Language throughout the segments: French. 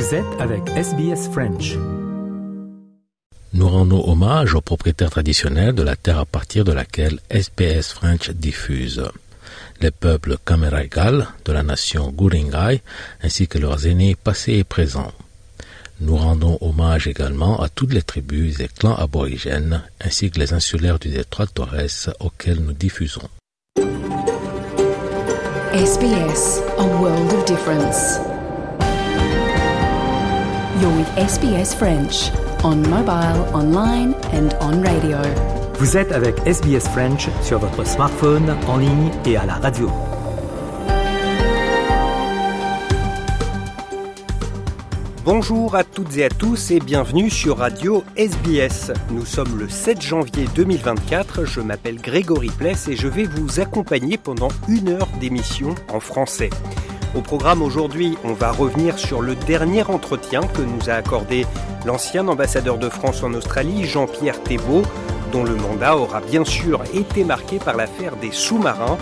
Vous êtes avec SBS French. Nous rendons hommage aux propriétaires traditionnels de la terre à partir de laquelle SBS French diffuse. Les peuples Kameraigal de la nation Guringai ainsi que leurs aînés passés et présents. Nous rendons hommage également à toutes les tribus et clans aborigènes ainsi que les insulaires du détroit de Torres auxquels nous diffusons. SBS, a world of difference. You're with SBS French on mobile, online and on radio. Vous êtes avec SBS French sur votre smartphone, en ligne et à la radio. Bonjour à toutes et à tous et bienvenue sur Radio SBS. Nous sommes le 7 janvier 2024, je m'appelle Grégory Pless et je vais vous accompagner pendant une heure d'émission en français. Au programme aujourd'hui, on va revenir sur le dernier entretien que nous a accordé l'ancien ambassadeur de France en Australie, Jean-Pierre Thébault, dont le mandat aura bien sûr été marqué par l'affaire des sous-marins,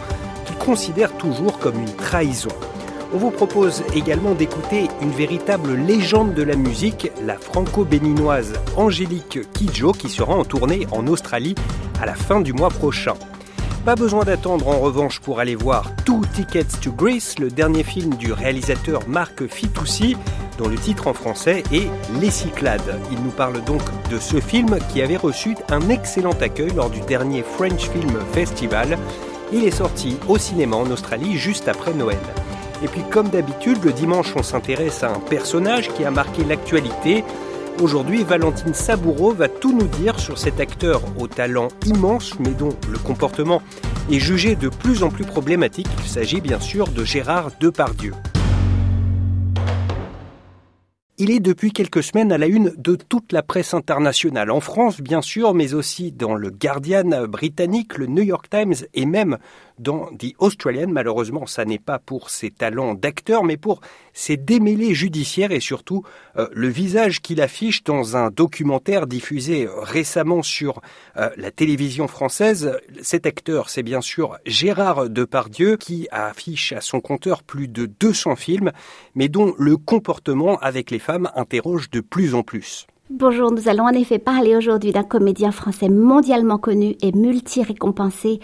qu'il considère toujours comme une trahison. On vous propose également d'écouter une véritable légende de la musique, la franco-béninoise Angélique Kidjo, qui sera en tournée en Australie à la fin du mois prochain. Pas besoin d'attendre en revanche pour aller voir Two Tickets to Greece, le dernier film du réalisateur Marc Fitoussi, dont le titre en français est Les Cyclades. Il nous parle donc de ce film qui avait reçu un excellent accueil lors du dernier French Film Festival. Il est sorti au cinéma en Australie juste après Noël. Et puis comme d'habitude, le dimanche, on s'intéresse à un personnage qui a marqué l'actualité. Aujourd'hui, Valentine Saboureau va tout nous dire sur cet acteur au talent immense, mais dont le comportement est jugé de plus en plus problématique. Il s'agit bien sûr de Gérard Depardieu. Il est depuis quelques semaines à la une de toute la presse internationale, en France bien sûr, mais aussi dans le Guardian britannique, le New York Times et même dans The Australian. Malheureusement, ça n'est pas pour ses talents d'acteur, mais pour ses démêlés judiciaires et surtout euh, le visage qu'il affiche dans un documentaire diffusé récemment sur euh, la télévision française. Cet acteur, c'est bien sûr Gérard Depardieu, qui affiche à son compteur plus de 200 films, mais dont le comportement avec les femmes interroge de plus en plus. Bonjour, nous allons en effet parler aujourd'hui d'un comédien français mondialement connu et multi-récompensé,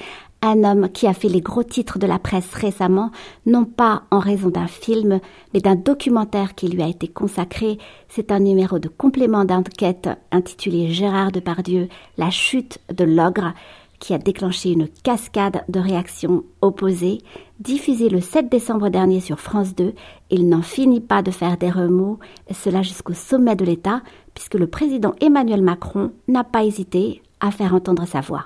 un homme qui a fait les gros titres de la presse récemment, non pas en raison d'un film, mais d'un documentaire qui lui a été consacré. C'est un numéro de complément d'enquête intitulé Gérard Depardieu, La chute de l'ogre, qui a déclenché une cascade de réactions opposées. Diffusé le 7 décembre dernier sur France 2, il n'en finit pas de faire des remous, cela jusqu'au sommet de l'État, puisque le président Emmanuel Macron n'a pas hésité à faire entendre sa voix.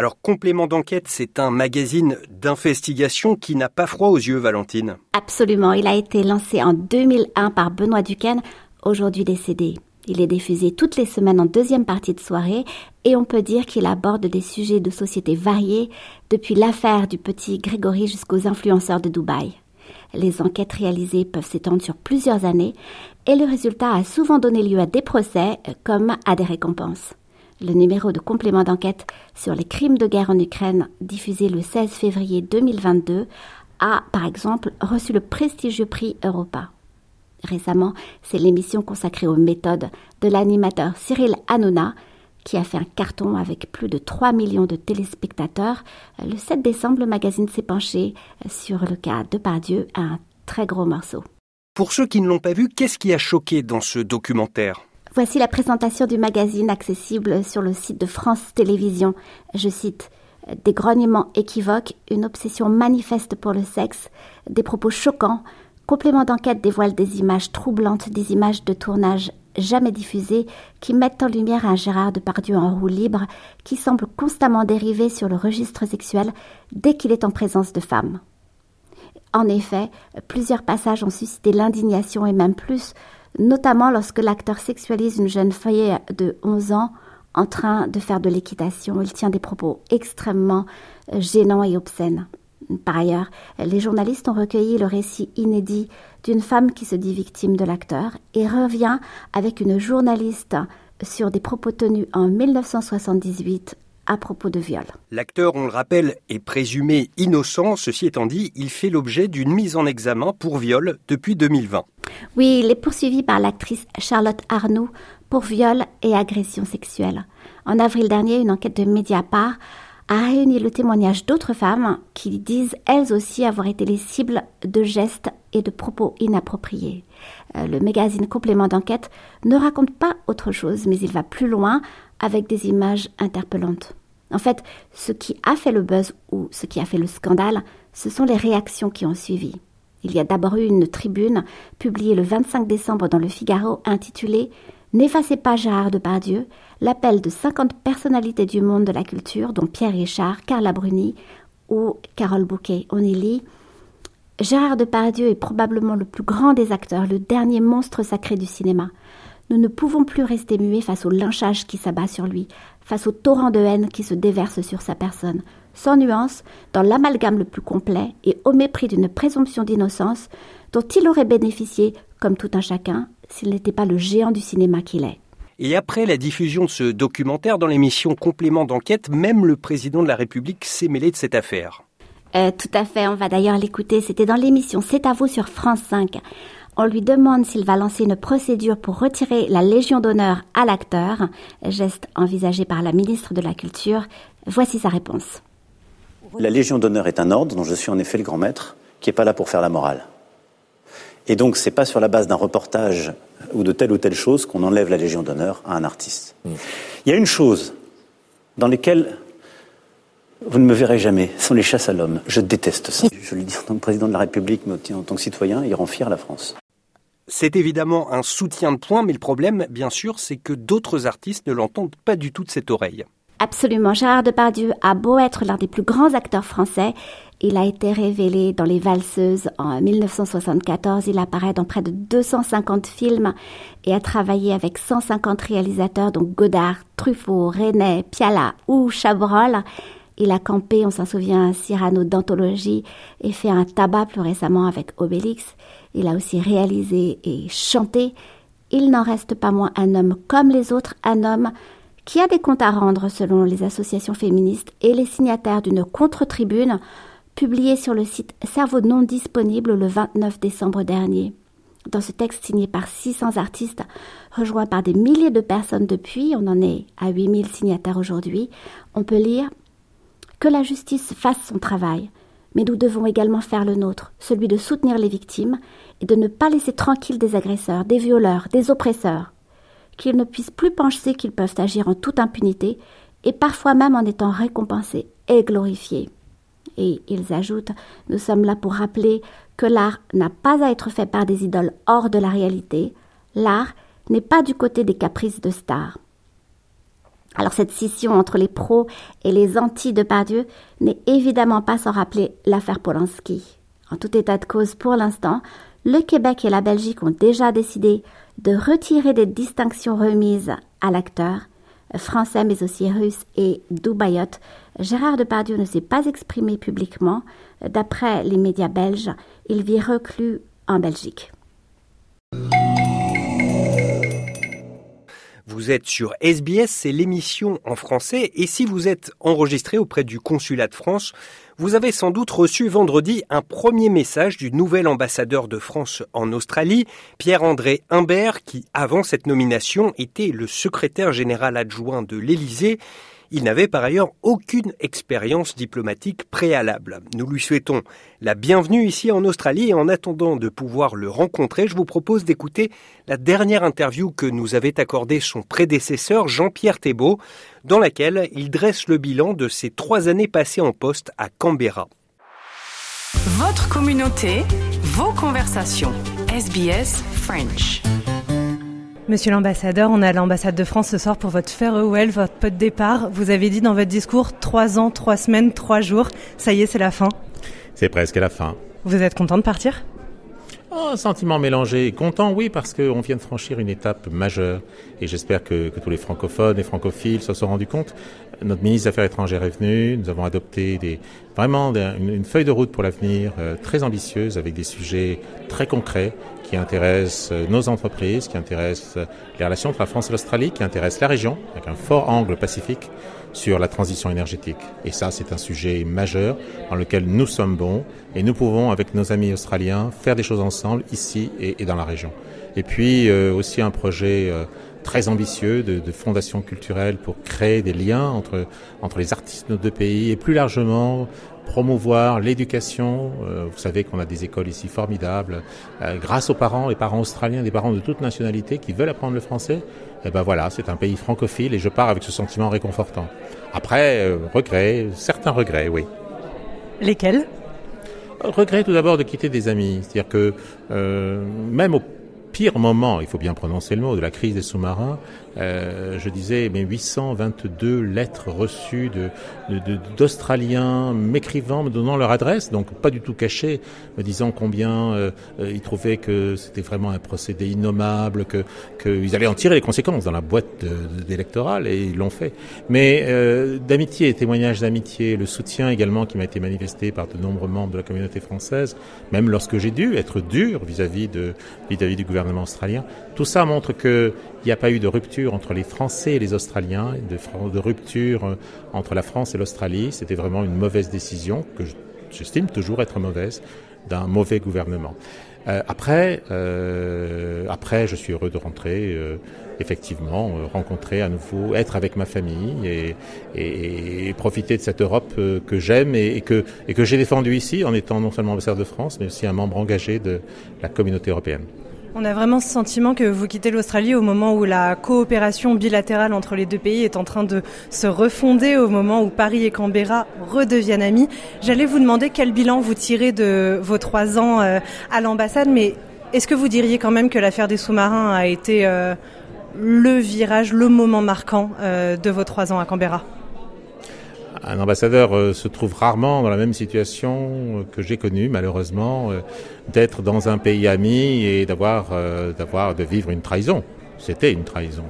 Alors, Complément d'enquête, c'est un magazine d'investigation qui n'a pas froid aux yeux, Valentine. Absolument. Il a été lancé en 2001 par Benoît Duquesne, aujourd'hui décédé. Il est diffusé toutes les semaines en deuxième partie de soirée et on peut dire qu'il aborde des sujets de société variés, depuis l'affaire du petit Grégory jusqu'aux influenceurs de Dubaï. Les enquêtes réalisées peuvent s'étendre sur plusieurs années et le résultat a souvent donné lieu à des procès comme à des récompenses. Le numéro de complément d'enquête sur les crimes de guerre en Ukraine, diffusé le 16 février 2022, a, par exemple, reçu le prestigieux prix Europa. Récemment, c'est l'émission consacrée aux méthodes de l'animateur Cyril Hanouna qui a fait un carton avec plus de 3 millions de téléspectateurs. Le 7 décembre, le magazine s'est penché sur le cas de Pardieu, un très gros morceau. Pour ceux qui ne l'ont pas vu, qu'est-ce qui a choqué dans ce documentaire? Voici la présentation du magazine accessible sur le site de France Télévisions. Je cite des grognements équivoques, une obsession manifeste pour le sexe, des propos choquants. Complément d'enquête dévoile des images troublantes, des images de tournage jamais diffusées qui mettent en lumière un Gérard Depardieu en roue libre qui semble constamment dériver sur le registre sexuel dès qu'il est en présence de femmes. En effet, plusieurs passages ont suscité l'indignation et même plus, notamment lorsque l'acteur sexualise une jeune fille de 11 ans en train de faire de l'équitation. Il tient des propos extrêmement euh, gênants et obscènes. Par ailleurs, les journalistes ont recueilli le récit inédit d'une femme qui se dit victime de l'acteur et revient avec une journaliste sur des propos tenus en 1978 à propos de viol. L'acteur, on le rappelle, est présumé innocent. Ceci étant dit, il fait l'objet d'une mise en examen pour viol depuis 2020. Oui, il est poursuivi par l'actrice Charlotte Arnoux pour viol et agression sexuelle. En avril dernier, une enquête de Mediapart a réuni le témoignage d'autres femmes qui disent elles aussi avoir été les cibles de gestes et de propos inappropriés. Euh, le magazine Complément d'enquête ne raconte pas autre chose, mais il va plus loin avec des images interpellantes. En fait, ce qui a fait le buzz ou ce qui a fait le scandale, ce sont les réactions qui ont suivi. Il y a d'abord eu une tribune publiée le 25 décembre dans le Figaro intitulée N'effacez pas Gérard Depardieu, l'appel de 50 personnalités du monde de la culture, dont Pierre Richard, Carla Bruni ou Carole Bouquet. On y lit Gérard Depardieu est probablement le plus grand des acteurs, le dernier monstre sacré du cinéma. Nous ne pouvons plus rester muets face au lynchage qui s'abat sur lui, face au torrent de haine qui se déverse sur sa personne. Sans nuance, dans l'amalgame le plus complet et au mépris d'une présomption d'innocence dont il aurait bénéficié, comme tout un chacun, s'il n'était pas le géant du cinéma qu'il est. Et après la diffusion de ce documentaire dans l'émission Complément d'enquête, même le président de la République s'est mêlé de cette affaire. Euh, tout à fait, on va d'ailleurs l'écouter. C'était dans l'émission C'est à vous sur France 5. On lui demande s'il va lancer une procédure pour retirer la Légion d'honneur à l'acteur, geste envisagé par la ministre de la Culture. Voici sa réponse. La Légion d'honneur est un ordre dont je suis en effet le grand maître, qui n'est pas là pour faire la morale. Et donc, c'est pas sur la base d'un reportage ou de telle ou telle chose qu'on enlève la Légion d'honneur à un artiste. Il y a une chose dans laquelle vous ne me verrez jamais, ce sont les chasses à l'homme. Je déteste ça. Je le dis en tant que président de la République, mais en tant que citoyen, il rend fier la France. C'est évidemment un soutien de point, mais le problème, bien sûr, c'est que d'autres artistes ne l'entendent pas du tout de cette oreille. Absolument. Gérard Depardieu a beau être l'un des plus grands acteurs français, il a été révélé dans Les Valseuses en 1974. Il apparaît dans près de 250 films et a travaillé avec 150 réalisateurs, dont Godard, Truffaut, René, Piala ou Chabrol. Il a campé, on s'en souvient, Cyrano d'anthologie et fait un tabac plus récemment avec Obélix. Il a aussi réalisé et chanté. Il n'en reste pas moins un homme comme les autres, un homme qui a des comptes à rendre selon les associations féministes et les signataires d'une contre-tribune publiée sur le site Cerveau non disponible le 29 décembre dernier. Dans ce texte signé par 600 artistes, rejoint par des milliers de personnes depuis, on en est à 8000 signataires aujourd'hui, on peut lire que la justice fasse son travail, mais nous devons également faire le nôtre, celui de soutenir les victimes et de ne pas laisser tranquilles des agresseurs, des violeurs, des oppresseurs qu'ils ne puissent plus penser qu'ils peuvent agir en toute impunité et parfois même en étant récompensés et glorifiés. Et ils ajoutent Nous sommes là pour rappeler que l'art n'a pas à être fait par des idoles hors de la réalité. L'art n'est pas du côté des caprices de stars. Alors cette scission entre les pros et les anti de Pardieu n'est évidemment pas sans rappeler l'affaire Polanski. En tout état de cause, pour l'instant, le Québec et la Belgique ont déjà décidé de retirer des distinctions remises à l'acteur français mais aussi russe et doubayote. Gérard Depardieu ne s'est pas exprimé publiquement. D'après les médias belges, il vit reclus en Belgique. Vous êtes sur SBS, c'est l'émission en français, et si vous êtes enregistré auprès du consulat de France, vous avez sans doute reçu vendredi un premier message du nouvel ambassadeur de France en Australie, Pierre-André Humbert, qui, avant cette nomination, était le secrétaire général adjoint de l'Élysée il n'avait par ailleurs aucune expérience diplomatique préalable. Nous lui souhaitons la bienvenue ici en Australie et en attendant de pouvoir le rencontrer, je vous propose d'écouter la dernière interview que nous avait accordée son prédécesseur Jean-Pierre Thébault, dans laquelle il dresse le bilan de ses trois années passées en poste à Canberra. Votre communauté, vos conversations. SBS French. Monsieur l'ambassadeur, on est à l'ambassade de France ce soir pour votre farewell, votre pot de départ. Vous avez dit dans votre discours trois ans, trois semaines, trois jours. Ça y est, c'est la fin. C'est presque la fin. Vous êtes content de partir? Oh, sentiment mélangé. Content, oui, parce qu'on vient de franchir une étape majeure. Et j'espère que, tous les francophones et francophiles se sont rendus compte. Notre ministre des Affaires étrangères est venu. Nous avons adopté des, vraiment une, feuille de route pour l'avenir euh, très ambitieuse avec des sujets très concrets qui intéressent euh, nos entreprises, qui intéressent les relations entre la France et l'Australie, qui intéressent la région avec un fort angle pacifique. sur la transition énergétique. Et ça, c'est un sujet majeur dans lequel nous sommes bons et nous pouvons, avec nos amis australiens, faire des choses ensemble ici et, dans la région. Et puis euh, aussi un projet euh, très ambitieux de, de, fondation culturelle pour créer des liens entre, entre les artistes de nos deux pays et plus largement promouvoir l'éducation. Euh, vous savez qu'on a des écoles ici formidables. Euh, grâce aux parents, les parents australiens, des parents de toute nationalité qui veulent apprendre le français, et eh ben voilà, c'est un pays francophile et je pars avec ce sentiment réconfortant. Après, euh, regrets, certains regrets, oui. Lesquels? Regrets tout d'abord de quitter des amis. C'est-à-dire que même au pire moment, il faut bien prononcer le mot, de la crise des sous-marins, euh, je disais, mais 822 lettres reçues d'Australiens de, de, m'écrivant, me donnant leur adresse, donc pas du tout cachées, me disant combien euh, euh, ils trouvaient que c'était vraiment un procédé innommable, que qu'ils allaient en tirer les conséquences dans la boîte électorale, et ils l'ont fait. Mais euh, d'amitié, témoignages d'amitié, le soutien également qui m'a été manifesté par de nombreux membres de la communauté française, même lorsque j'ai dû être dur vis-à-vis du gouvernement australien, tout ça montre qu'il n'y a pas eu de rupture entre les Français et les Australiens, de, rupture euh, entre la France et l'Australie. C'était vraiment une mauvaise décision, que j'estime toujours être mauvaise, d'un mauvais gouvernement. Euh, après, euh, après, je suis heureux de rentrer, effectivement, rencontrer à nouveau, être avec ma famille et, profiter de cette Europe que j'aime et, et, que, et que j'ai défendue ici en étant non seulement ambassadeur de France, mais aussi un membre engagé de la communauté européenne. On a vraiment ce sentiment que vous quittez l'Australie au moment où la coopération bilatérale entre les deux pays est en train de se refonder, au moment où Paris et Canberra redeviennent amis. J'allais vous demander quel bilan vous tirez de vos trois ans euh, à l'ambassade, mais est-ce que vous diriez quand même que l'affaire des sous-marins a été euh, le virage, le moment marquant euh, de vos trois ans à Canberra? Un ambassadeur euh, se trouve rarement dans la même situation euh, que j'ai connue, malheureusement, euh, d'être dans un pays ami et d'avoir, d'avoir, de vivre une trahison. C'était une trahison.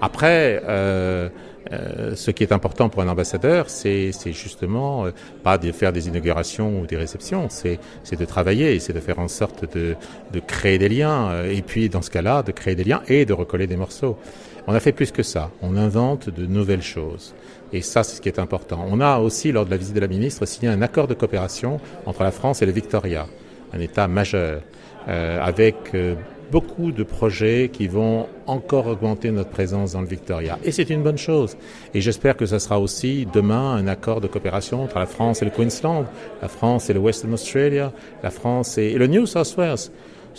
Après, euh, euh, ce qui est important pour un ambassadeur, c'est, justement euh, pas de faire des inaugurations ou des réceptions, c'est, c'est de travailler, c'est de faire en sorte de, de créer des liens, et puis dans ce cas-là, de créer des liens et de recoller des morceaux. On a fait plus que ça, on invente de nouvelles choses. Et ça, c'est ce qui est important. On a aussi, lors de la visite de la ministre, signé un accord de coopération entre la France et le Victoria, un État majeur, euh, avec euh, beaucoup de projets qui vont encore augmenter notre présence dans le Victoria. Et c'est une bonne chose. Et j'espère que ce sera aussi demain un accord de coopération entre la France et le Queensland, la France et le Western Australia, la France et, le New South Wales.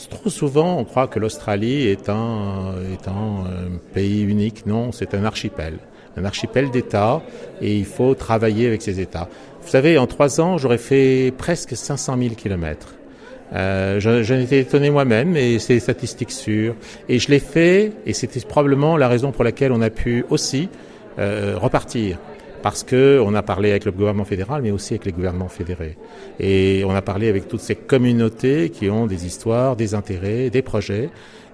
Trop souvent, on croit que l'Australie est un, est un pays unique. Non, c'est un archipel un archipel d'États et il faut travailler avec ces États. Vous savez, en trois ans, j'aurais fait presque 500 000 kilomètres. Euh, J'en étais étonné moi-même, et c'est des statistiques sûres. Et je l'ai fait, et c'était probablement la raison pour laquelle on a pu aussi euh, repartir. Parce que on a parlé avec le gouvernement fédéral, mais aussi avec les gouvernements fédérés. Et on a parlé avec toutes ces communautés qui ont des histoires, des intérêts, des projets.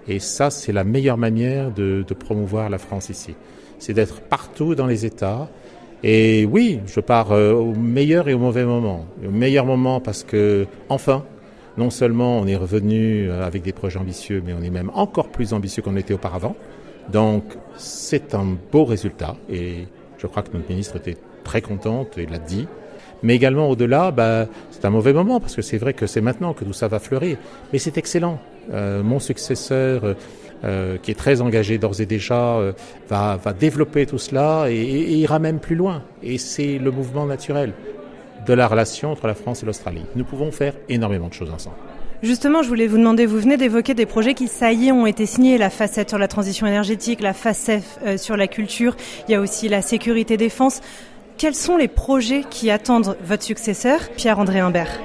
Et ça, c'est la meilleure manière de, de promouvoir la France ici c'est d'être partout dans les États. Et oui, je pars euh, au meilleur et au mauvais moment. Au meilleur moment parce que, enfin, non seulement on est revenu euh, avec des projets ambitieux, mais on est même encore plus ambitieux qu'on était auparavant. Donc, c'est un beau résultat et je crois que notre ministre était très contente et l'a dit. Mais également au-delà, bah, c'est un mauvais moment parce que c'est vrai que c'est maintenant que tout ça va fleurir. Mais c'est excellent. Euh, mon successeur euh, qui est très engagé d'ores et déjà, euh, va, va, développer tout cela et, ira même plus loin. Et c'est le mouvement naturel de la relation entre la France et l'Australie. Nous pouvons faire énormément de choses ensemble. Justement, je voulais vous demander, vous venez d'évoquer des projets qui, ça y est, ont été signés, la facette sur la transition énergétique, la facette euh, sur la culture, il y a aussi la sécurité défense. Quels sont les projets qui attendent votre successeur, Pierre-André Imbert?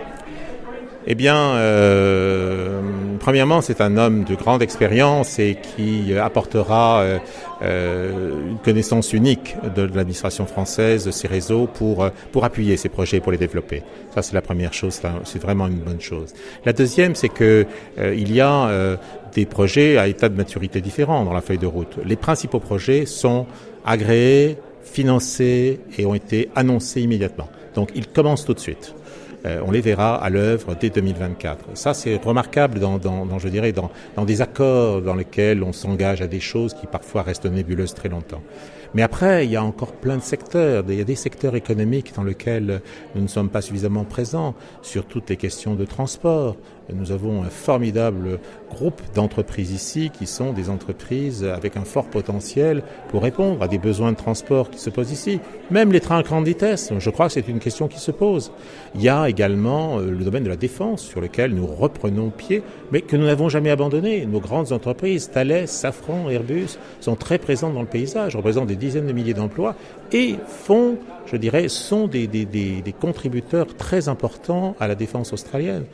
Eh bien, euh, premièrement, c'est un homme de grande expérience et qui apportera euh, euh, une connaissance unique de, l'administration française, de ses réseaux, pour, pour appuyer ces projets, pour les développer. Ça, c'est la première chose, c'est vraiment une bonne chose. La deuxième, c'est que euh, il y a euh, des projets à état de maturité différent dans la feuille de route. Les principaux projets sont agréés, financés et ont été annoncés immédiatement. Donc, ils commencent tout de suite. Euh, on les verra à l'œuvre dès 2024. Ça, c'est remarquable dans, dans, je dirais, dans, dans des accords dans lesquels on s'engage à des choses qui parfois restent nébuleuses très longtemps. Mais après, il y a encore plein de secteurs. Il y a des secteurs économiques dans lesquels nous ne sommes pas suffisamment présents, sur toutes les questions de transport. Nous avons un formidable groupe d'entreprises ici qui sont des entreprises avec un fort potentiel pour répondre à des besoins de transport qui se posent ici. Même les trains à grande vitesse, je crois que c'est une question qui se pose. Il y a également euh, le domaine de la défense sur lequel nous reprenons pied, mais que nous n'avons jamais abandonné. Nos grandes entreprises, Thales, Safran, Airbus, sont très présentes dans le paysage, représentent des dizaines de milliers d'emplois et font, je dirais, sont des, des, des, des contributeurs très importants à la défense australienne.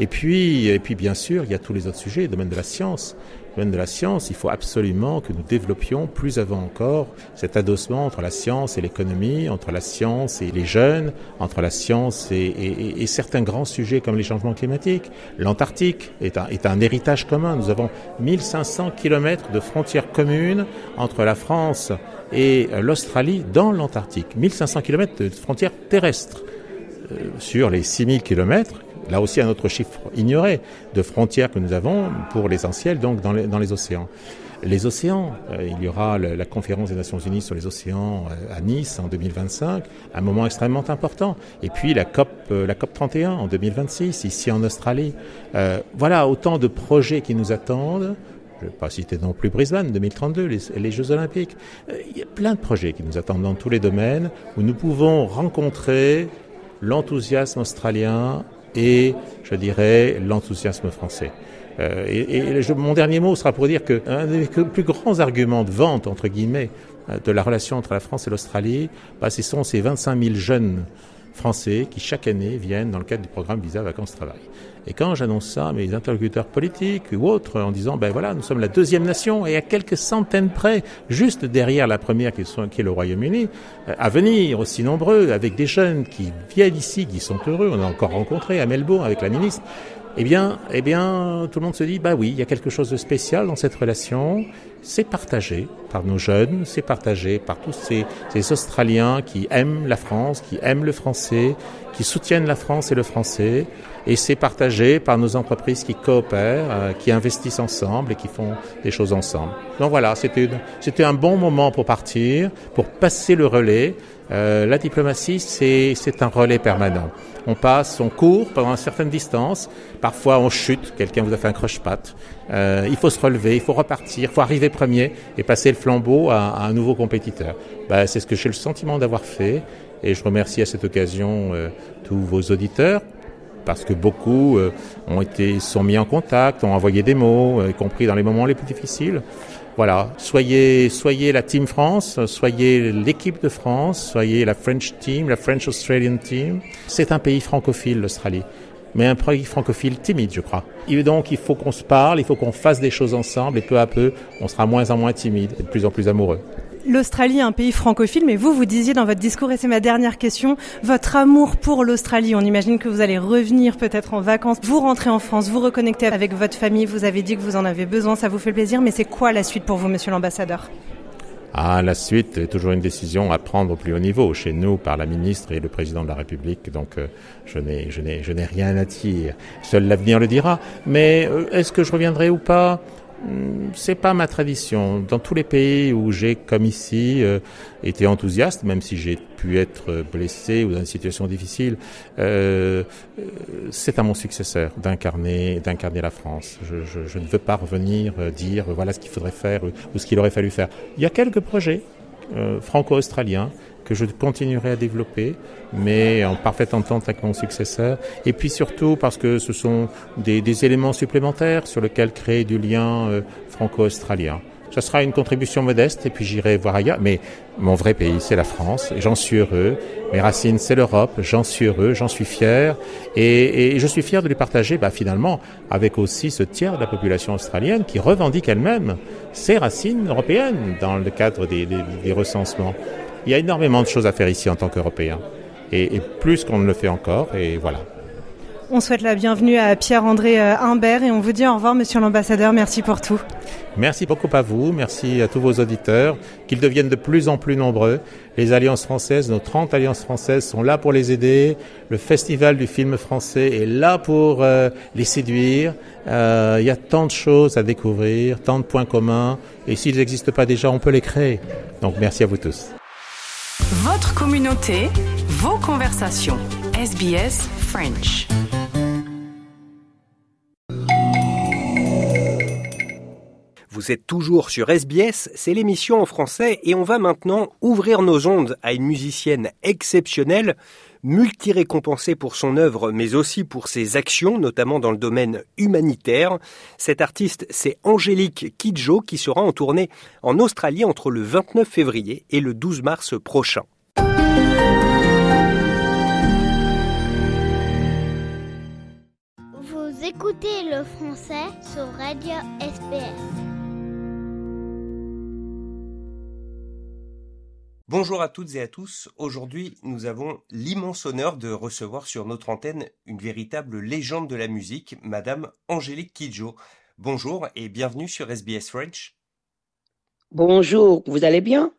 Et puis, et puis, bien sûr, il y a tous les autres sujets, le domaine de la science. Le domaine de la science, il faut absolument que nous développions plus avant encore cet adossement entre la science et l'économie, entre la science et les jeunes, entre la science et, et, et certains grands sujets comme les changements climatiques. L'Antarctique est un, est un héritage commun. Nous avons 1500 kilomètres de frontières communes entre la France et l'Australie dans l'Antarctique. 1500 kilomètres de frontières terrestres. Euh, sur les 6000 kilomètres là aussi un autre chiffre ignoré de frontières que nous avons pour l'essentiel donc dans les, océans. Les océans, euh, il y aura la conférence des Nations Unies sur les océans euh, à Nice en 2025, un moment extrêmement important. Et puis la COP, la COP 31 en 2026 ici en Australie. Voilà autant de projets qui nous attendent. Je ne vais pas citer non plus Brisbane 2032, les, Jeux Olympiques. Euh, il y a plein de projets qui nous attendent dans tous les domaines où nous pouvons rencontrer l'enthousiasme australien et, je dirais, l'enthousiasme français. Euh, et, mon dernier mot sera pour dire qu'un des plus grands arguments de vente, entre guillemets, de la relation entre la France et l'Australie, bah, ce sont ces 25 000 jeunes français qui chaque année viennent dans le cadre du programme Visa Vacances Travail. Et quand j'annonce ça à mes interlocuteurs politiques ou autres en disant ben voilà nous sommes la deuxième nation et à quelques centaines près juste derrière la première qui, est le Royaume-Uni à venir aussi nombreux avec des jeunes qui viennent ici qui sont heureux on a encore rencontré à Melbourne avec la ministre eh bien, eh bien, tout le monde se dit, bah oui, il y a quelque chose de spécial dans cette relation. C'est partagé par nos jeunes, c'est partagé par tous ces, Australiens qui aiment la France, qui aiment le français, qui soutiennent la France et le français, et c'est partagé par nos entreprises qui coopèrent, euh, qui investissent ensemble et qui font des choses ensemble. Donc voilà, c'était un bon moment pour partir, pour passer le relais. Euh, la diplomatie, c'est un relais permanent on passe, on court pendant une certaine distance, parfois on chute, quelqu'un vous a fait un croche-patte, euh, il faut se relever, il faut repartir, il faut arriver premier et passer le flambeau à, à un nouveau compétiteur. Ben, c'est ce que j'ai le sentiment d'avoir fait et je remercie à cette occasion euh, tous vos auditeurs parce que beaucoup euh, ont été sont mis en contact, ont envoyé des mots, euh, y compris dans les moments les plus difficiles. Voilà, soyez, soyez la Team France, soyez l'équipe de France, soyez la French Team, la French Australian Team. C'est un pays francophile, l'Australie, mais un pays francophile timide, je crois. Et donc, il faut qu'on se parle, il faut qu'on fasse des choses ensemble, et peu à peu, on sera moins en moins timide et de plus en plus amoureux l'Australie est un pays francophile, mais vous, vous disiez dans votre discours, et c'est ma dernière question, votre amour pour l'Australie. On imagine que vous allez revenir peut-être en vacances, vous rentrez en France, vous reconnectez avec votre famille, vous avez dit que vous en avez besoin, ça vous fait plaisir, mais c'est quoi la suite pour vous, monsieur l'ambassadeur? Ah, la suite est toujours une décision à prendre au plus haut niveau chez nous par la ministre et le président de la République. Donc, euh, je n'ai, je n'ai, je n'ai rien à dire. Seul l'avenir le dira. Mais euh, est-ce que je reviendrai ou pas? C'est pas ma tradition. Dans tous les pays où j'ai, comme ici, euh, été enthousiaste, même si j'ai pu être blessé ou dans une situation difficile, euh, c'est à mon successeur d'incarner, d'incarner la France. Je, je, je, ne veux pas revenir euh, dire voilà ce qu'il faudrait faire ou ce qu'il aurait fallu faire. Il y a quelques projets euh, franco-australiens que je continuerai à développer, mais en parfaite entente avec mon successeur. Et puis surtout parce que ce sont des, éléments supplémentaires sur lesquels créer du lien euh, franco-australien. Ce sera une contribution modeste et puis j'irai voir ailleurs. Mais mon vrai pays, c'est la France. J'en suis heureux. Mes racines, c'est l'Europe. J'en suis heureux, j'en suis fier. Et, je suis fier de les partager, bah, finalement, avec aussi ce tiers de la population australienne qui revendique elle-même ses racines européennes dans le cadre des recensements. Il y a énormément de choses à faire ici en tant qu'Européens. Et, et, plus qu'on ne le fait encore. Et voilà. On souhaite la bienvenue à Pierre-André Humbert et on vous dit au revoir, monsieur l'ambassadeur. Merci pour tout. Merci beaucoup à vous, merci à tous vos auditeurs, qu'ils deviennent de plus en plus nombreux. Les alliances françaises, nos 30 alliances françaises sont là pour les aider. Le Festival du film français est là pour euh, les séduire. Euh, il y a tant de choses à découvrir, tant de points communs. Et s'ils n'existent pas déjà, on peut les créer. Donc merci à vous tous. Votre communauté, vos conversations. SBS French. Vous êtes toujours sur SBS, c'est l'émission en français et on va maintenant ouvrir nos ondes à une musicienne exceptionnelle, multi-récompensée pour son œuvre mais aussi pour ses actions, notamment dans le domaine humanitaire. Cette artiste, c'est Angélique Kidjo qui sera en tournée en Australie entre le 29 février et le 12 mars prochain. Vous écoutez le français sur Radio SBS. Bonjour à toutes et à tous. Aujourd'hui, nous avons l'immense honneur de recevoir sur notre antenne une véritable légende de la musique, Madame Angélique Kidjo. Bonjour et bienvenue sur SBS French. Bonjour, vous allez bien?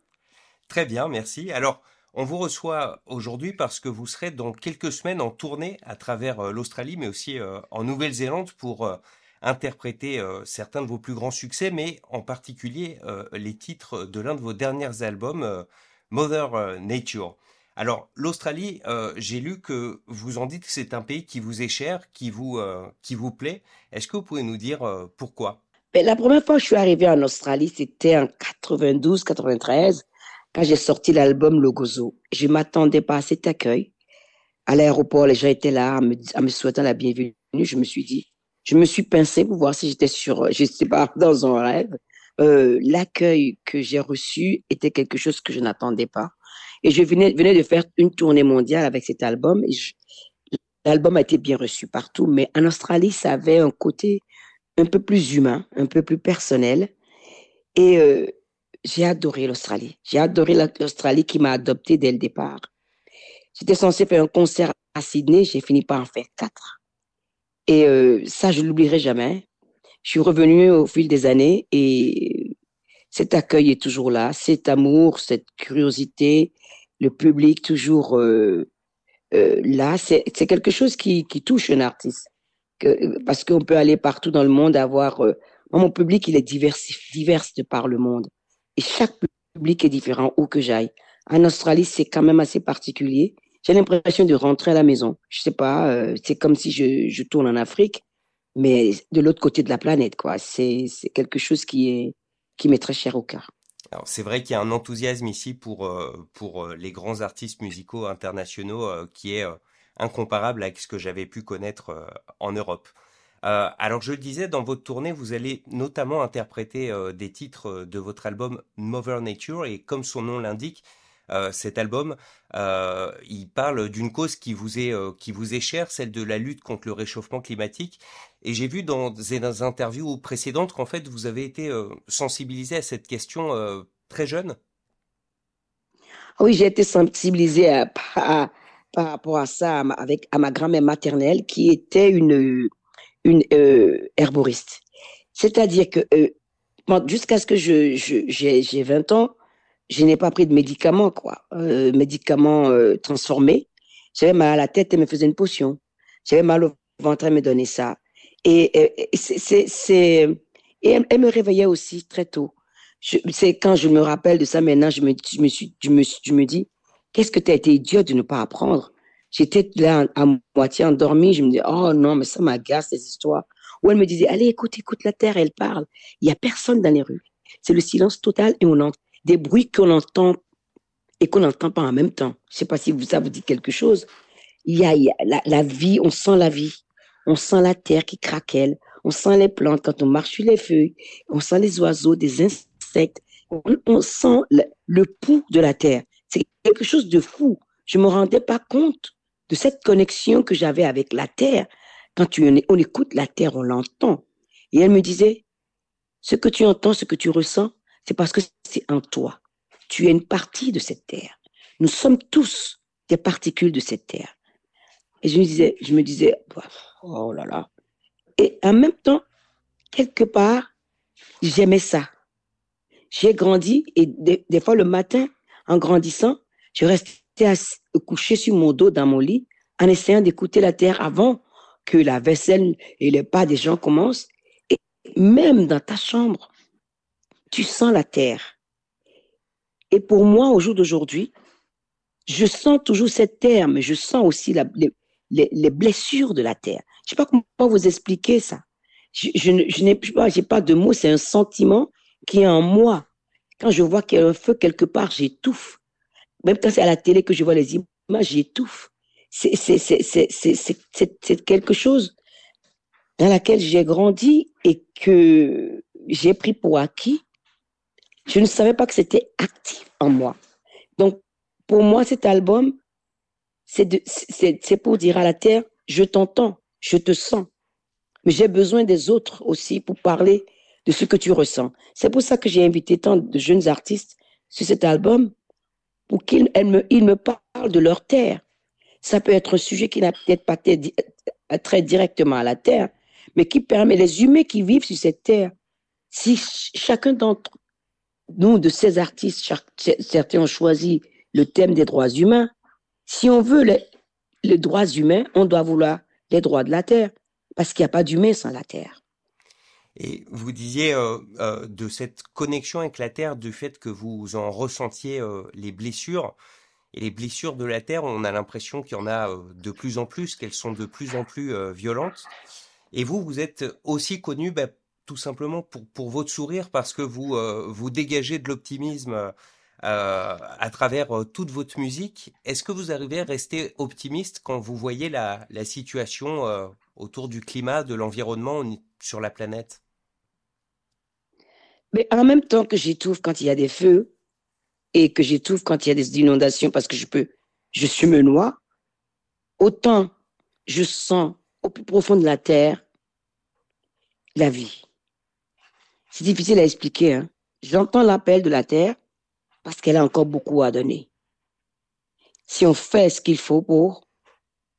Très bien, merci. Alors, on vous reçoit aujourd'hui parce que vous serez dans quelques semaines en tournée à travers euh, l'Australie, mais aussi euh, en Nouvelle-Zélande pour euh, interpréter certains de vos plus grands succès, mais en particulier les titres de l'un de vos derniers albums, Mother euh, Nature. Alors, l'Australie, euh, j'ai lu que vous en dites que c'est un pays qui vous est cher, qui vous, euh, qui vous plaît. Est-ce que vous pouvez nous dire pourquoi? Ben, La première fois que je suis arrivée en Australie, c'était en 92-93, quand j'ai sorti l'album Logozo. Je m'attendais pas à cet accueil. À l'aéroport, les gens étaient là, en me, souhaitant la bienvenue. Je me suis dit, je me suis pincée pour voir si j'étais sur, je sais pas, dans un rêve euh, l'accueil que j'ai reçu était quelque chose que je n'attendais pas. Et je venais, de faire une tournée mondiale avec cet album. L'album a été bien reçu partout, mais en Australie, ça avait un côté un peu plus humain, un peu plus personnel. Et euh, j'ai adoré l'Australie. J'ai adoré l'Australie qui m'a adopté dès le départ. J'étais censé faire un concert à Sydney, j'ai fini par en faire quatre. Et euh, ça, je l'oublierai jamais. Je suis revenue au fil des années et cet accueil est toujours là, cet amour, cette curiosité, le public toujours euh, euh, là, c'est quelque chose qui, qui, touche un artiste. Que, parce qu'on peut aller partout dans le monde, avoir... Euh, mon public, il est divers, divers de par le monde. Et chaque public est différent où que j'aille. En Australie, c'est quand même assez particulier. J'ai l'impression de rentrer à la maison. Je sais pas, euh, c'est comme si je, je tourne en Afrique mais de l'autre côté de la planète, quoi. C'est quelque chose qui est qui m'est très cher au cœur. Alors c'est vrai qu'il y a un enthousiasme ici pour euh, pour euh, les grands artistes musicaux internationaux euh, qui est incomparable avec ce que j'avais pu connaître en Europe. alors je le disais, dans votre tournée, vous allez notamment interpréter des titres de votre album Mother Nature et comme son nom l'indique, cet album, il parle d'une cause qui vous est qui vous est chère, celle de la lutte contre le réchauffement climatique. Et j'ai vu dans des interviews précédentes qu'en fait vous avez été sensibilisé à cette question très jeune. Ah oui, j'ai été sensibilisé par rapport à ça avec à ma grand-mère maternelle qui était une une herboriste. C'est-à-dire que jusqu'à ce que j'ai 20 ans, je n'ai pas pris de médicaments, quoi, euh, médicaments euh, transformés. J'avais mal à la tête, elle me faisait une potion. J'avais mal au ventre, elle me donnait ça. Et, c'est, c'est, et elle, me réveillait aussi très tôt. c'est quand je me rappelle de ça maintenant, je me, je me suis, je me, je me dis, qu'est-ce que tu as été idiot de ne pas apprendre? J'étais là à moitié endormie, je me dis, oh non, mais ça m'agace ces histoires. Ou elle me disait, allez, écoute, écoute la terre, elle parle. Il y a personne dans les rues. C'est le silence total et on entend des bruits qu'on entend et qu'on n'entend pas en même temps. Je ne sais pas si ça vous dit quelque chose. Il y a, la, vie, on sent la vie. On sent la terre qui craquelle. On sent les plantes quand on marche sur les feuilles. On sent les oiseaux, des insectes. On, sent le, pouls de la terre. C'est quelque chose de fou. Je me rendais pas compte de cette connexion que j'avais avec la terre. Quand on écoute la terre, on l'entend. Et elle me disait, ce que tu entends, ce que tu ressens, c'est parce que c'est en toi. Tu es une partie de cette terre. Nous sommes tous des particules de cette terre. Et je me disais, je me disais, oh là là. Et en même temps, quelque part, j'aimais ça. J'ai grandi et des, fois le matin, en grandissant, je restais couché sur mon dos dans mon lit en essayant d'écouter la terre avant que la vaisselle et les pas des gens commencent. Et même dans ta chambre, tu sens la terre. Et pour moi, au jour d'aujourd'hui, je sens toujours cette terre, mais je sens aussi les, blessures de la terre. Je sais pas comment vous expliquer ça. Je, n'ai pas, j'ai pas de mots, c'est un sentiment qui est en moi. Quand je vois qu'il y a un feu quelque part, j'étouffe. Même quand c'est à la télé que je vois les images, j'étouffe. C'est quelque chose dans laquelle j'ai grandi et que j'ai pris pour acquis. Je ne savais pas que c'était actif en moi. Donc, pour moi, cet album, c'est pour dire à la terre, je t'entends, je te sens. Mais j'ai besoin des autres aussi pour parler de ce que tu ressens. C'est pour ça que j'ai invité tant de jeunes artistes sur cet album pour qu'ils me, parlent de leur terre. Ça peut être un sujet qui n'a peut-être pas très directement à la terre, mais qui permet les humains qui vivent sur cette terre. Si chacun d'entre nous, de ces artistes, certains ont choisi le thème des droits humains, si on veut les droits humains, on doit vouloir droits de la terre, parce qu'il n'y a pas d'humain sans la terre. Et vous disiez euh, euh, de cette connexion avec la terre, du fait que vous en ressentiez euh, les blessures. Et les blessures de la terre, on a l'impression qu'il y en a de plus en plus, qu'elles sont de plus en plus violentes. Et vous, vous êtes aussi connu bah, tout simplement pour, pour votre sourire, parce que vous, vous dégagez de l'optimisme à travers toute votre musique. Est-ce que vous arrivez à rester optimiste quand vous voyez la, la situation autour du climat, de l'environnement sur la planète? Mais en même temps que j'étouffe quand il y a des feux et que j'étouffe quand il y a des inondations parce que je peux, je suis me noie, autant je sens au plus profond de la terre la vie. C'est difficile à expliquer. Hein? J'entends l'appel de la terre parce qu'elle a encore beaucoup à donner. Si on fait ce qu'il faut pour,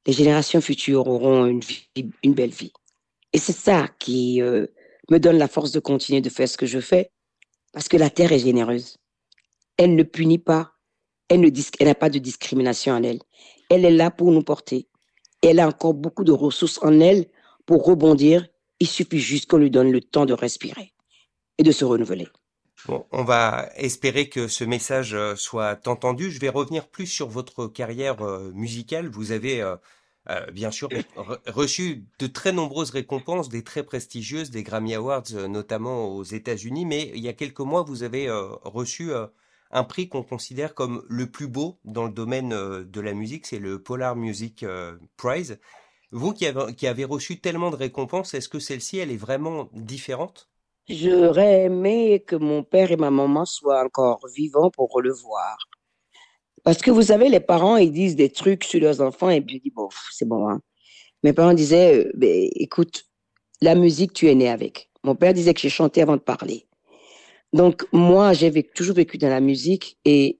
les générations futures auront une, vie, une belle vie. Et c'est ça qui euh, me donne la force de continuer de faire ce que je fais, parce que la terre est généreuse. Elle ne punit pas, elle n'a pas de discrimination en elle. Elle est là pour nous porter. Elle a encore beaucoup de ressources en elle pour rebondir. Il suffit juste qu'on lui donne le temps de respirer et de se renouveler. Bon, on va espérer que ce message soit entendu. Je vais revenir plus sur votre carrière musicale. Vous avez euh, euh, bien sûr reçu de très nombreuses récompenses, des très prestigieuses, des Grammy Awards notamment aux États-Unis, mais il y a quelques mois, vous avez euh, reçu un prix qu'on considère comme le plus beau dans le domaine de la musique, c'est le Polar Music Prize. Vous qui avez, qui avez reçu tellement de récompenses, est-ce que celle-ci, elle est vraiment différente? J'aurais aimé que mon père et ma maman soient encore vivants pour le voir. Parce que vous savez, les parents, ils disent des trucs sur leurs enfants et puis ils disent, bon, c'est bon. Hein. Mes parents disaient, euh, ben, écoute, la musique, tu es né avec. Mon père disait que j'ai chanté avant de parler. Donc, moi, j'ai toujours vécu dans la musique et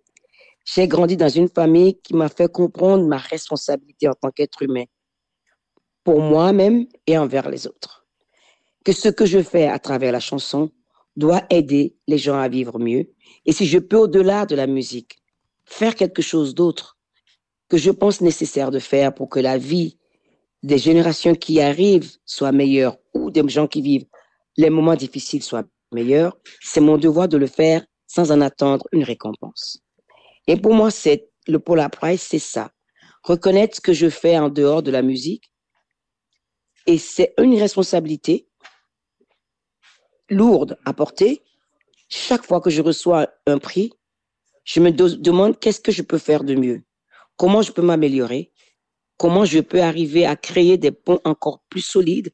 j'ai grandi dans une famille qui m'a fait comprendre ma responsabilité en tant qu'être humain pour moi-même et envers les autres que ce que je fais à travers la chanson doit aider les gens à vivre mieux. Et si je peux, au-delà de la musique, faire quelque chose d'autre que je pense nécessaire de faire pour que la vie des générations qui arrivent soit meilleure ou des gens qui vivent les moments difficiles soient meilleurs, c'est mon devoir de le faire sans en attendre une récompense. Et pour moi, c'est le Polar Prize, c'est ça. Reconnaître ce que je fais en dehors de la musique. Et c'est une responsabilité lourde à porter. Chaque fois que je reçois un prix, je me demande qu'est-ce que je peux faire de mieux, comment je peux m'améliorer, comment je peux arriver à créer des ponts encore plus solides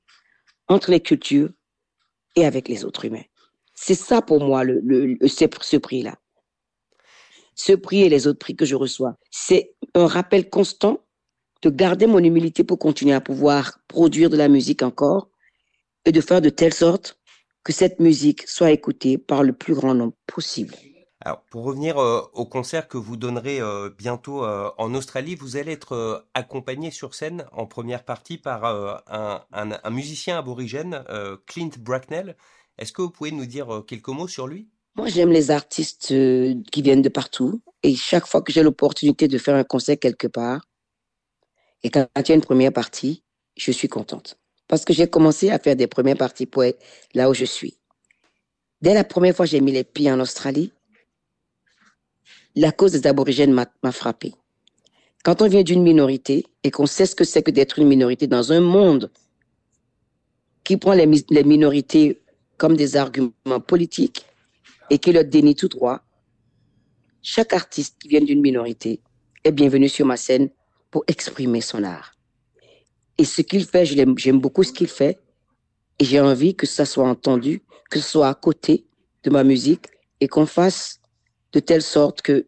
entre les cultures et avec les autres humains? C'est ça pour moi le, ce prix-là. Ce prix et les autres prix que je reçois, c'est un rappel constant de garder mon humilité pour continuer à pouvoir produire de la musique encore et de faire de telle sorte que cette musique soit écoutée par le plus grand nombre possible. Alors, pour revenir euh, au concert que vous donnerez euh, bientôt euh, en Australie, vous allez être accompagné sur scène en première partie par un, un, un, musicien aborigène, Clint Bracknell. Est-ce que vous pouvez nous dire quelques mots sur lui? Moi, j'aime les artistes qui viennent de partout. Et chaque fois que j'ai l'opportunité de faire un concert quelque part, et quand il y a une première partie, je suis contente. Parce que j'ai commencé à faire des premières parties être là où je suis. Dès la première fois que j'ai mis les pieds en Australie, la cause des aborigènes m'a frappé. Quand on vient d'une minorité et qu'on sait ce que c'est que d'être une minorité dans un monde qui prend les, les, minorités comme des arguments politiques et qui leur dénie tout droit, chaque artiste qui vient d'une minorité est bienvenu sur ma scène pour exprimer son art. Et ce qu'il fait, j'aime beaucoup ce qu'il fait et j'ai envie que ça soit entendu, que ce soit à côté de ma musique et qu'on fasse de telle sorte que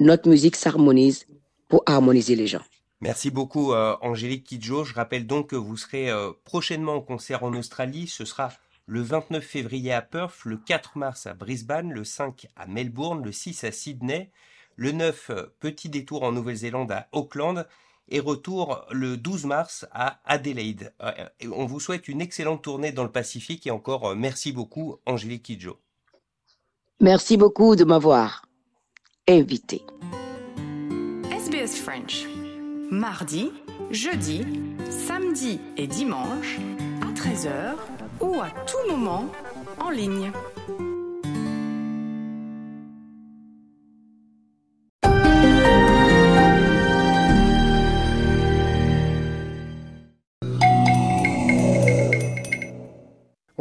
notre musique s'harmonise pour harmoniser les gens. Merci beaucoup euh, Angélique Kidjo. Je rappelle donc que vous serez euh, prochainement au concert en Australie. Ce sera le 29 février à Perth, le 4 mars à Brisbane, le 5 à Melbourne, le 6 à Sydney, le 9 euh, petit détour en Nouvelle-Zélande à Auckland et retour le 12 mars à Adelaide. on vous souhaite une excellente tournée dans le Pacifique et encore merci beaucoup Angélique Kidjo. Merci beaucoup de m'avoir invité. SBS French. Mardi, jeudi, samedi et dimanche à 13h ou à tout moment en ligne.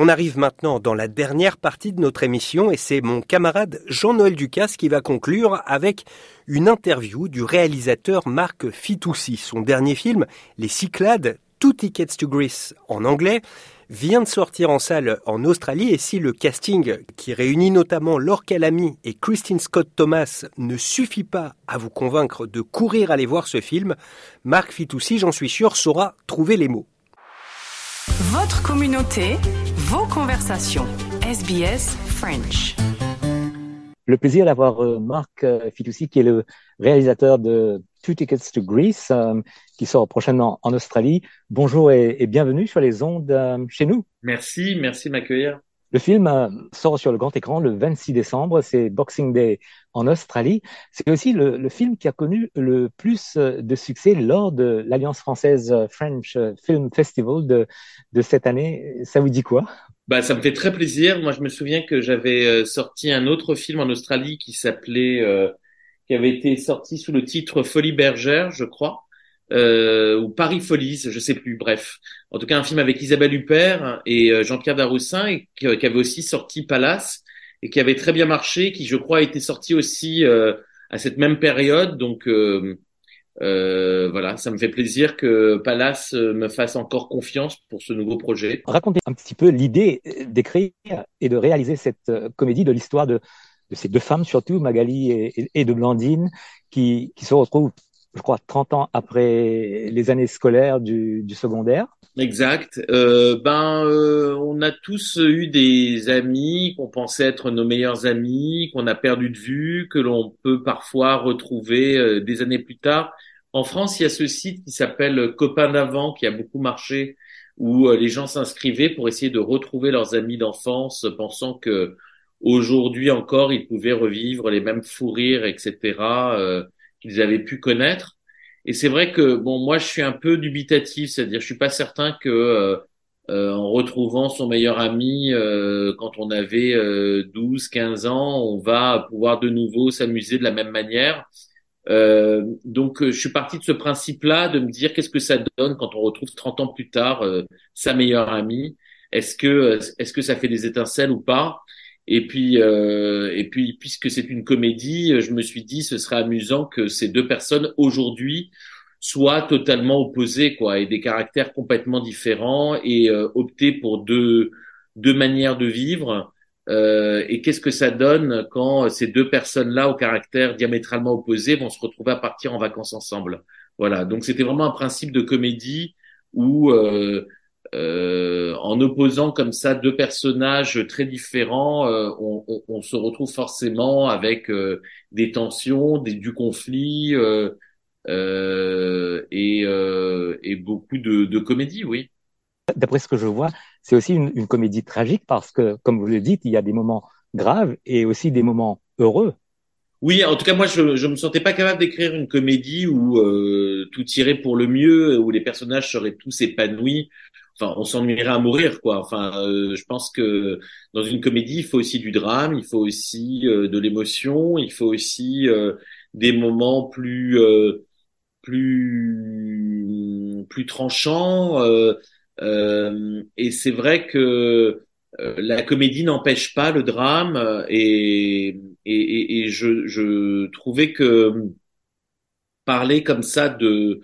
On arrive maintenant dans la dernière partie de notre émission et c'est mon camarade Jean-Noël Ducasse qui va conclure avec une interview du réalisateur Marc Fitoussi. Son dernier film, Les Cyclades, Two Tickets to Greece en anglais, vient de sortir en salle en Australie et si le casting qui réunit notamment Laure Calamy et Christine Scott Thomas ne suffit pas à vous convaincre de courir aller voir ce film, Marc Fitoussi, j'en suis sûr, saura trouver les mots. Votre communauté, vos conversations. SBS French. Le plaisir d'avoir euh, Marc euh, Fitoussi, qui est le réalisateur de Two Tickets to Greece, euh, qui sort prochainement en Australie. Bonjour et, et bienvenue sur les ondes chez nous. Merci, merci de m'accueillir. Le film sort sur le grand écran le 26 décembre, c'est Boxing Day en Australie. C'est aussi le, le, film qui a connu le plus de succès lors de l'Alliance française French Film Festival de, de cette année. Ça vous dit quoi? Bah, ça me fait très plaisir. Moi, je me souviens que j'avais sorti un autre film en Australie qui s'appelait, euh, qui avait été sorti sous le titre Folie bergère, je crois euh, ou Paris Folies, je sais plus. Bref, en tout cas un film avec Isabelle Huppert et euh, Jean-Pierre Daroussin et qui, avait aussi sorti Palace et qui avait très bien marché, qui je crois a été sorti aussi euh, à cette même période. Donc euh, euh, voilà, ça me fait plaisir que Palace me fasse encore confiance pour ce nouveau projet. Racontez un petit peu l'idée d'écrire et de réaliser cette comédie de l'histoire de, ces deux femmes, surtout Magali et, de Blandine, qui se retrouvent je crois, 30 ans après les années scolaires du, du secondaire. Exact. Euh, ben, euh, on a tous eu des amis qu'on pensait être nos meilleurs amis, qu'on a perdu de vue, que l'on peut parfois retrouver euh, des années plus tard. En France, il y a ce site qui s'appelle Copains d'avant, qui a beaucoup marché, où euh, les gens s'inscrivaient pour essayer de retrouver leurs amis d'enfance, pensant que aujourd'hui encore, ils pouvaient revivre les mêmes fous rires, etc qu'ils avaient pu connaître. Et c'est vrai que bon, moi, je suis un peu dubitatif, c'est-à-dire, je suis pas certain que euh, euh en retrouvant son meilleur ami euh, quand on avait 12, euh, 15 ans, on va pouvoir de nouveau s'amuser de la même manière. Donc, je suis parti de ce principe-là, de me dire qu'est-ce que ça donne quand on retrouve 30 ans plus tard sa meilleure amie? Est-ce que est-ce que ça fait des étincelles ou pas? Et puis, euh, et puis, puisque c'est une comédie, je me suis dit ce serait amusant que ces deux personnes aujourd'hui soient totalement opposées, quoi, et des caractères complètement différents, et euh, opter pour deux deux manières de vivre. Euh, et qu'est-ce que ça donne quand ces deux personnes-là, au caractère diamétralement opposé, vont se retrouver à partir en vacances ensemble? Voilà. Donc c'était vraiment un principe de comédie où euh, euh, en opposant comme ça deux personnages très différents, euh, on, on, on, se retrouve forcément avec euh, des tensions, des, du conflit euh, et, et, beaucoup de, de comédie, oui. d'après ce que je vois, c'est aussi une, une, comédie tragique parce que, comme vous le dites, il y a des moments graves et aussi des moments heureux. Oui, en tout cas, moi, je, je me sentais pas capable d'écrire une comédie où euh, tout irait pour le mieux, où les personnages seraient tous épanouis. Enfin, on s'ennuierait à mourir, quoi. Enfin, euh, je pense que dans une comédie, il faut aussi du drame, il faut aussi euh, de l'émotion, il faut aussi euh, des moments plus plus plus tranchants. et c'est vrai que euh, la comédie n'empêche pas le drame euh, et, et, et je, je, trouvais que parler comme ça de,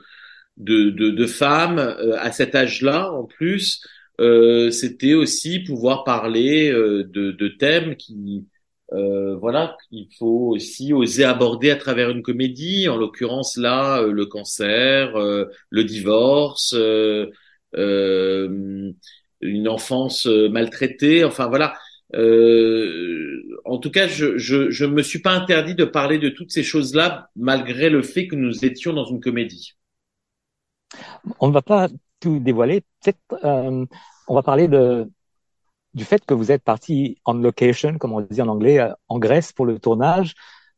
de, de, de femmes euh, à cet âge-là, en plus, euh, c'était aussi pouvoir parler de, de thèmes qui, euh, voilà, qu'il faut aussi oser aborder à travers une comédie. En l'occurrence là, le cancer, le divorce. Euh, une enfance euh, maltraitée. Enfin voilà. Euh, en tout cas, je, je je me suis pas interdit de parler de toutes ces choses-là, malgré le fait que nous étions dans une comédie. On ne va pas tout dévoiler. Peut-être euh, on va parler du fait que vous êtes parti on location, comme on dit en anglais, euh, en Grèce pour le tournage,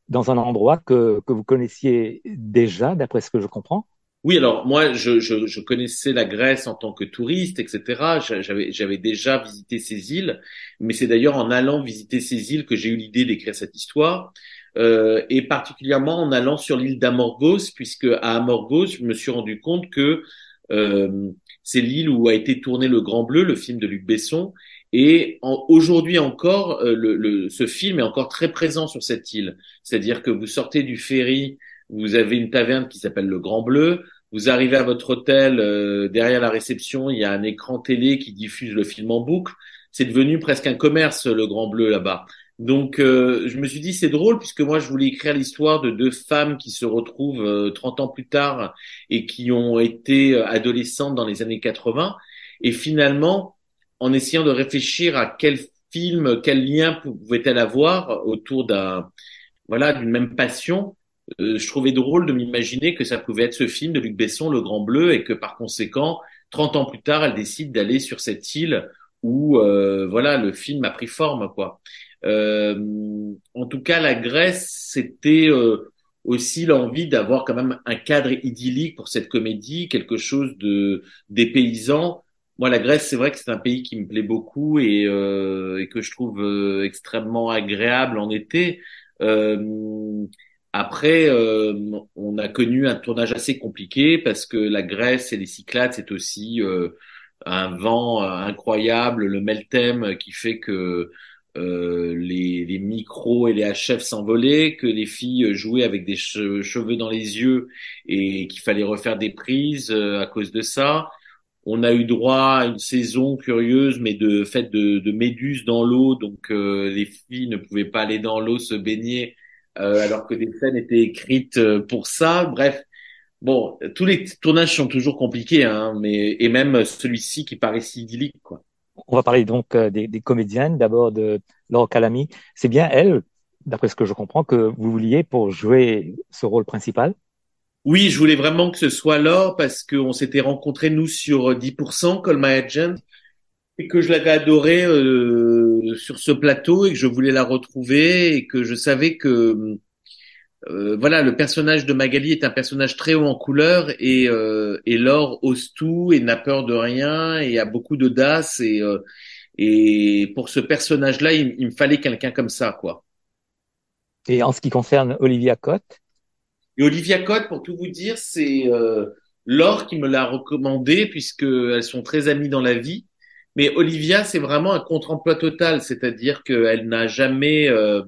dans un endroit que, vous connaissiez déjà, d'après ce que je comprends. Oui, alors moi, je, connaissais la Grèce en tant que touriste, etc. J'avais, j'avais déjà visité ces îles, mais c'est d'ailleurs en allant visiter ces îles que j'ai eu l'idée d'écrire cette histoire, euh, et particulièrement en allant sur l'île d'Amorgos, puisque à Amorgos, je me suis rendu compte que euh, c'est l'île où a été tourné Le Grand Bleu, le film de Luc Besson, et aujourd'hui encore, euh, le, le, ce film est encore très présent sur cette île. C'est-à-dire que vous sortez du ferry vous avez une taverne qui s'appelle le Grand Bleu, vous arrivez à votre hôtel, euh, derrière la réception, il y a un écran télé qui diffuse le film en boucle. C'est devenu presque un commerce, le Grand Bleu là-bas. Donc, euh, je me suis dit, c'est drôle, puisque moi, je voulais écrire l'histoire de deux femmes qui se retrouvent euh, 30 ans plus tard et qui ont été euh, adolescentes dans les années 80. Et finalement, en essayant de réfléchir à quel film, quel lien pouvait-elle avoir autour d'un, voilà, d'une même passion, euh, je trouvais drôle de m'imaginer que ça pouvait être ce film de Luc Besson, Le Grand Bleu, et que par conséquent, 30 ans plus tard, elle décide d'aller sur cette île où, euh, voilà, le film a pris forme, quoi. Euh, en tout cas, la Grèce, c'était aussi l'envie d'avoir quand même un cadre idyllique pour cette comédie, quelque chose de dépaysant. Moi, la Grèce, c'est vrai que c'est un pays qui me plaît beaucoup et, et que je trouve extrêmement agréable en été. Euh, après, euh, on a connu un tournage assez compliqué parce que la Grèce et les Cyclades, c'est aussi euh, un vent euh, incroyable, le Meltem qui fait que les, les, micros et les HF s'envolaient, que les filles jouaient avec des cheveux dans les yeux et qu'il fallait refaire des prises à cause de ça. On a eu droit à une saison curieuse, mais de fait de, de méduses dans l'eau, donc les filles ne pouvaient pas aller dans l'eau se baigner euh, alors que des scènes étaient écrites euh, pour ça. Bref, bon, tous les tournages sont toujours compliqués, hein, mais et même celui-ci qui paraît si idyllique, quoi. On va parler donc euh, des, comédiennes, d'abord de Laure Calamy. C'est bien elle, d'après ce que je comprends, que vous vouliez pour jouer ce rôle principal? Oui, je voulais vraiment que ce soit Laure parce qu'on s'était rencontrés nous sur 10%, Call My Agent, et que je l'avais adorée euh, sur ce plateau et que je voulais la retrouver et que je savais que euh, voilà le personnage de Magali est un personnage très haut en couleur et euh, et Laure ose tout et n'a peur de rien et a beaucoup d'audace et euh, et pour ce personnage-là il, il, me fallait quelqu'un comme ça quoi. Et en ce qui concerne Olivia Cotte? Et Olivia Cotte pour tout vous dire c'est euh, Laure qui me l'a recommandé puisque elles sont très amies dans la vie mais Olivia, c'est vraiment un contre-emploi total, c'est-à-dire qu'elle n'a jamais, euh,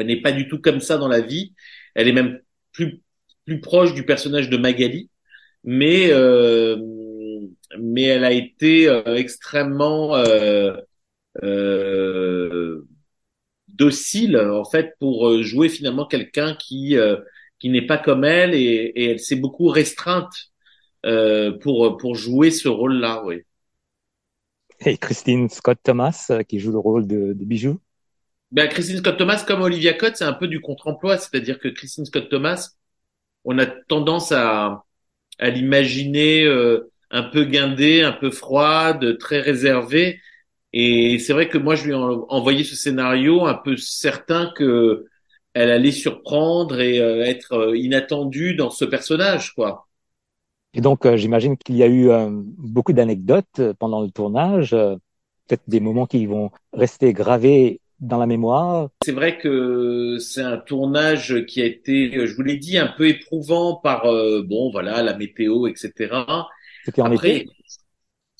elle n'est pas du tout comme ça dans la vie. Elle est même plus plus proche du personnage de Magali, mais euh, mais elle a été euh, extrêmement euh, euh, docile en fait pour jouer finalement quelqu'un qui qui n'est pas comme elle et, elle s'est beaucoup restreinte pour pour jouer ce rôle-là, oui et Christine Scott Thomas euh, qui joue le rôle de, de Bijou? Ben, Christine Scott Thomas, comme Olivia Cott, c'est un peu du contre-emploi, c'est-à-dire que Christine Scott Thomas, on a tendance à, à l'imaginer euh, un peu guindée, un peu froide, très réservée. Et c'est vrai que moi, je lui ai envoyé ce scénario un peu certain que elle allait surprendre et euh, être euh, inattendue dans ce personnage, quoi. Et donc, euh, j'imagine qu'il y a eu beaucoup d'anecdotes pendant le tournage, peut-être des moments qui vont rester gravés dans la mémoire. C'est vrai que c'est un tournage qui a été, je vous l'ai dit, un peu éprouvant par, bon, voilà, la météo, etc. C'était en été?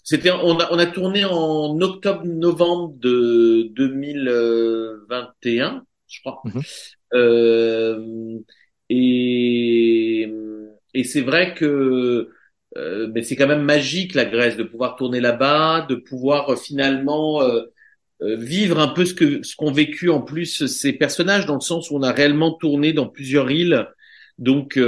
C'était, on a, on a tourné en octobre-novembre de 2021, je crois. Mhm. Euh, et et c'est vrai que euh, mais c'est quand même magique la Grèce de pouvoir tourner là-bas, de pouvoir euh, finalement euh, euh, vivre un peu ce que ce qu'ont vécu en plus ces personnages dans le sens où on a réellement tourné dans plusieurs îles. Donc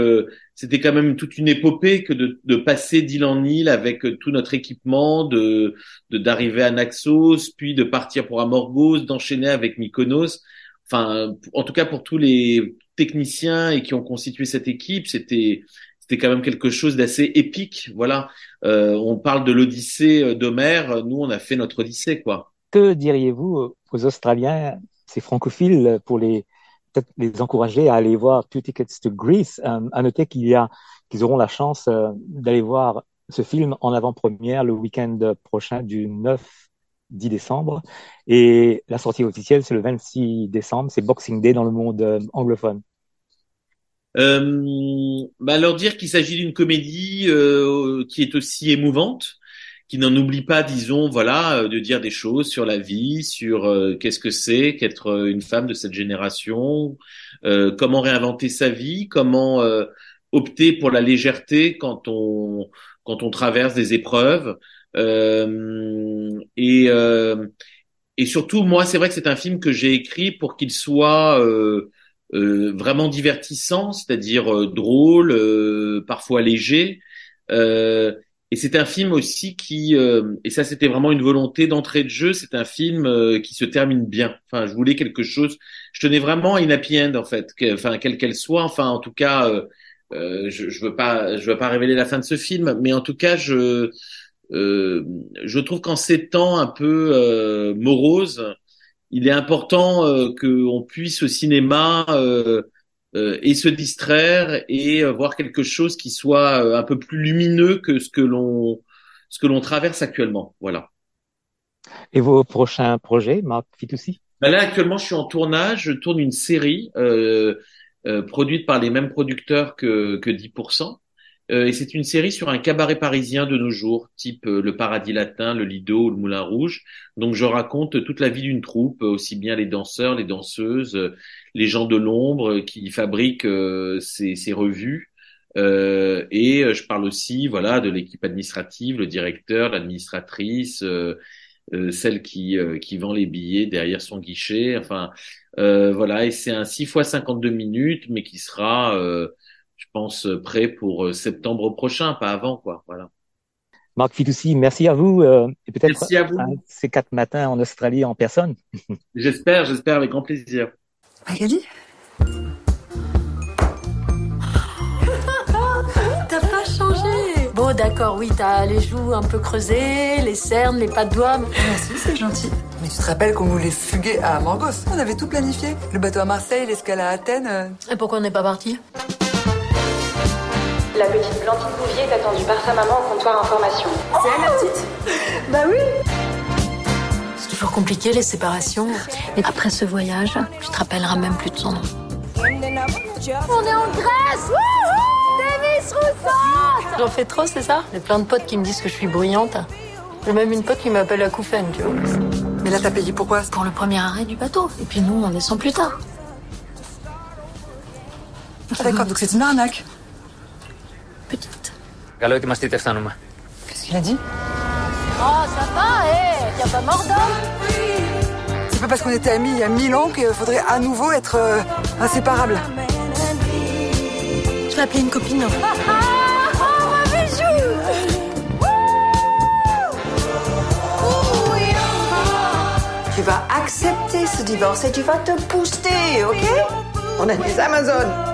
c'était quand même toute une épopée que de, de passer d'île en île avec tout notre équipement, de d'arriver à Naxos, puis de partir pour Amorgos, d'enchaîner avec Mykonos enfin, en tout cas pour tous les techniciens et qui ont constitué cette équipe, c'était c'était quand même quelque chose d'assez épique. Voilà, euh, on parle de l'Odyssée d'Homère, nous on a fait notre Odyssée, quoi. Que diriez-vous aux Australiens, ces francophiles, pour les peut-être les encourager à aller voir Two Tickets to Greece? Euh, à noter qu'il y a qu'ils auront la chance euh, d'aller voir ce film en avant-première le week-end prochain du 9 10 décembre. Et la sortie officielle, c'est le 26 décembre. C'est Boxing Day dans le monde euh, anglophone. Euh, bah leur dire qu'il s'agit d'une comédie euh, qui est aussi émouvante, qui n'en oublie pas, disons, voilà, de dire des choses sur la vie, sur qu'est-ce que c'est qu'être une femme de cette génération, comment réinventer sa vie, comment opter pour la légèreté quand on quand on traverse des épreuves. Euh, et euh, et surtout, moi, c'est vrai que c'est un film que j'ai écrit pour qu'il soit euh, euh, vraiment divertissant, c'est-à-dire euh, drôle, euh, parfois léger. Et c'est un film aussi qui, et ça c'était vraiment une volonté d'entrée de jeu, c'est un film qui se termine bien. Enfin, je voulais quelque chose, je tenais vraiment à une happy end en fait, enfin quelle qu'elle soit. Enfin, en tout cas, je, je veux pas, je veux pas révéler la fin de ce film, mais en tout cas, je euh, je trouve qu'en ces temps un peu euh, moroses, il est important euh, qu'on puisse au cinéma euh, euh, et se distraire et voir quelque chose qui soit un peu plus lumineux que ce que l'on ce que l'on traverse actuellement. Voilà. Et vos prochains projets, Marc Fitoussi? Ben Là, actuellement, je suis en tournage. Je tourne une série euh, produite par les mêmes producteurs que, que 10%. Euh, et c'est une série sur un cabaret parisien de nos jours, type euh, le Paradis Latin, le Lido ou le Moulin Rouge. Donc je raconte toute la vie d'une troupe, aussi bien les danseurs, les danseuses, les gens de l'ombre qui fabriquent euh, ces, ces, revues. Euh, et je parle aussi, voilà, de l'équipe administrative, le directeur, l'administratrice, euh, celle qui qui vend les billets derrière son guichet. Enfin, voilà. Et c'est un 6 fois 52 minutes, mais qui sera je pense, euh, prêt pour euh, septembre prochain, pas avant, quoi. Voilà. Marc Fitoussi, merci à vous euh, et peut-être ces quatre matins en Australie en personne. j'espère, j'espère avec grand plaisir. Magali? T'as pas changé Bon, d'accord, oui, t'as les joues un peu creusées, les cernes, les pas de doigts. Merci, c'est gentil. Mais tu te rappelles qu'on voulait fuguer à Morgos On avait tout planifié. Le bateau à Marseille, l'escale à Athènes. Et pourquoi on n'est pas parti? La petite Blandine Bouvier est attendue par sa maman au comptoir information. C'est elle la petite Bah oui C'est toujours compliqué les séparations. Mais après ce voyage, tu te rappelleras même plus de son nom. On est en Grèce Davis Rousseau J'en fais trop, c'est ça? J'ai plein de potes qui me disent que je suis bruyante. J'ai même une pote qui m'appelle la Koufen, tu vois. Mais là, t'as payé pourquoi Pour le premier arrêt du bateau. Et puis nous, on descend plus tard. Ah d'accord, donc c'est une arnaque petite. Καλό ετοιμαστείτε, φτάνουμε. Qu'est-ce qu'il a dit Oh, ça va, eh Y'a pas mort d'homme C'est pas parce qu'on était amis il y a mille ans qu'il faudrait à nouveau être euh, inséparables. Je vais appeler une copine. Ah, ah, oh, un bijou Tu vas accepter ce divorce et tu vas te booster, ok On a des Amazones.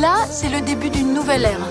Là, c'est le début d'une nouvelle ère.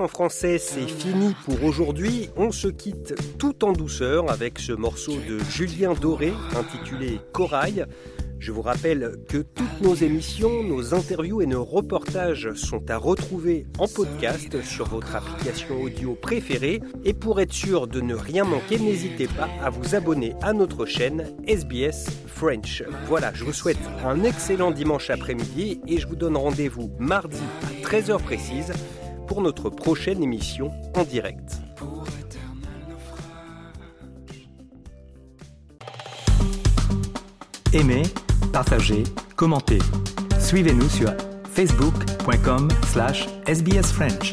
En français, c'est fini pour aujourd'hui. On se quitte tout en douceur avec ce morceau de Julien Doré intitulé Corail. Je vous rappelle que toutes nos émissions, nos interviews et nos reportages sont à retrouver en podcast sur votre application audio préférée. Et pour être sûr de ne rien manquer, n'hésitez pas à vous abonner à notre chaîne SBS French. Voilà, je vous souhaite un excellent dimanche après-midi et je vous donne rendez-vous mardi à 13h précise pour notre prochaine émission en direct. Aimez, partagez, commentez. Suivez-nous sur facebook.com slash sbsfrench.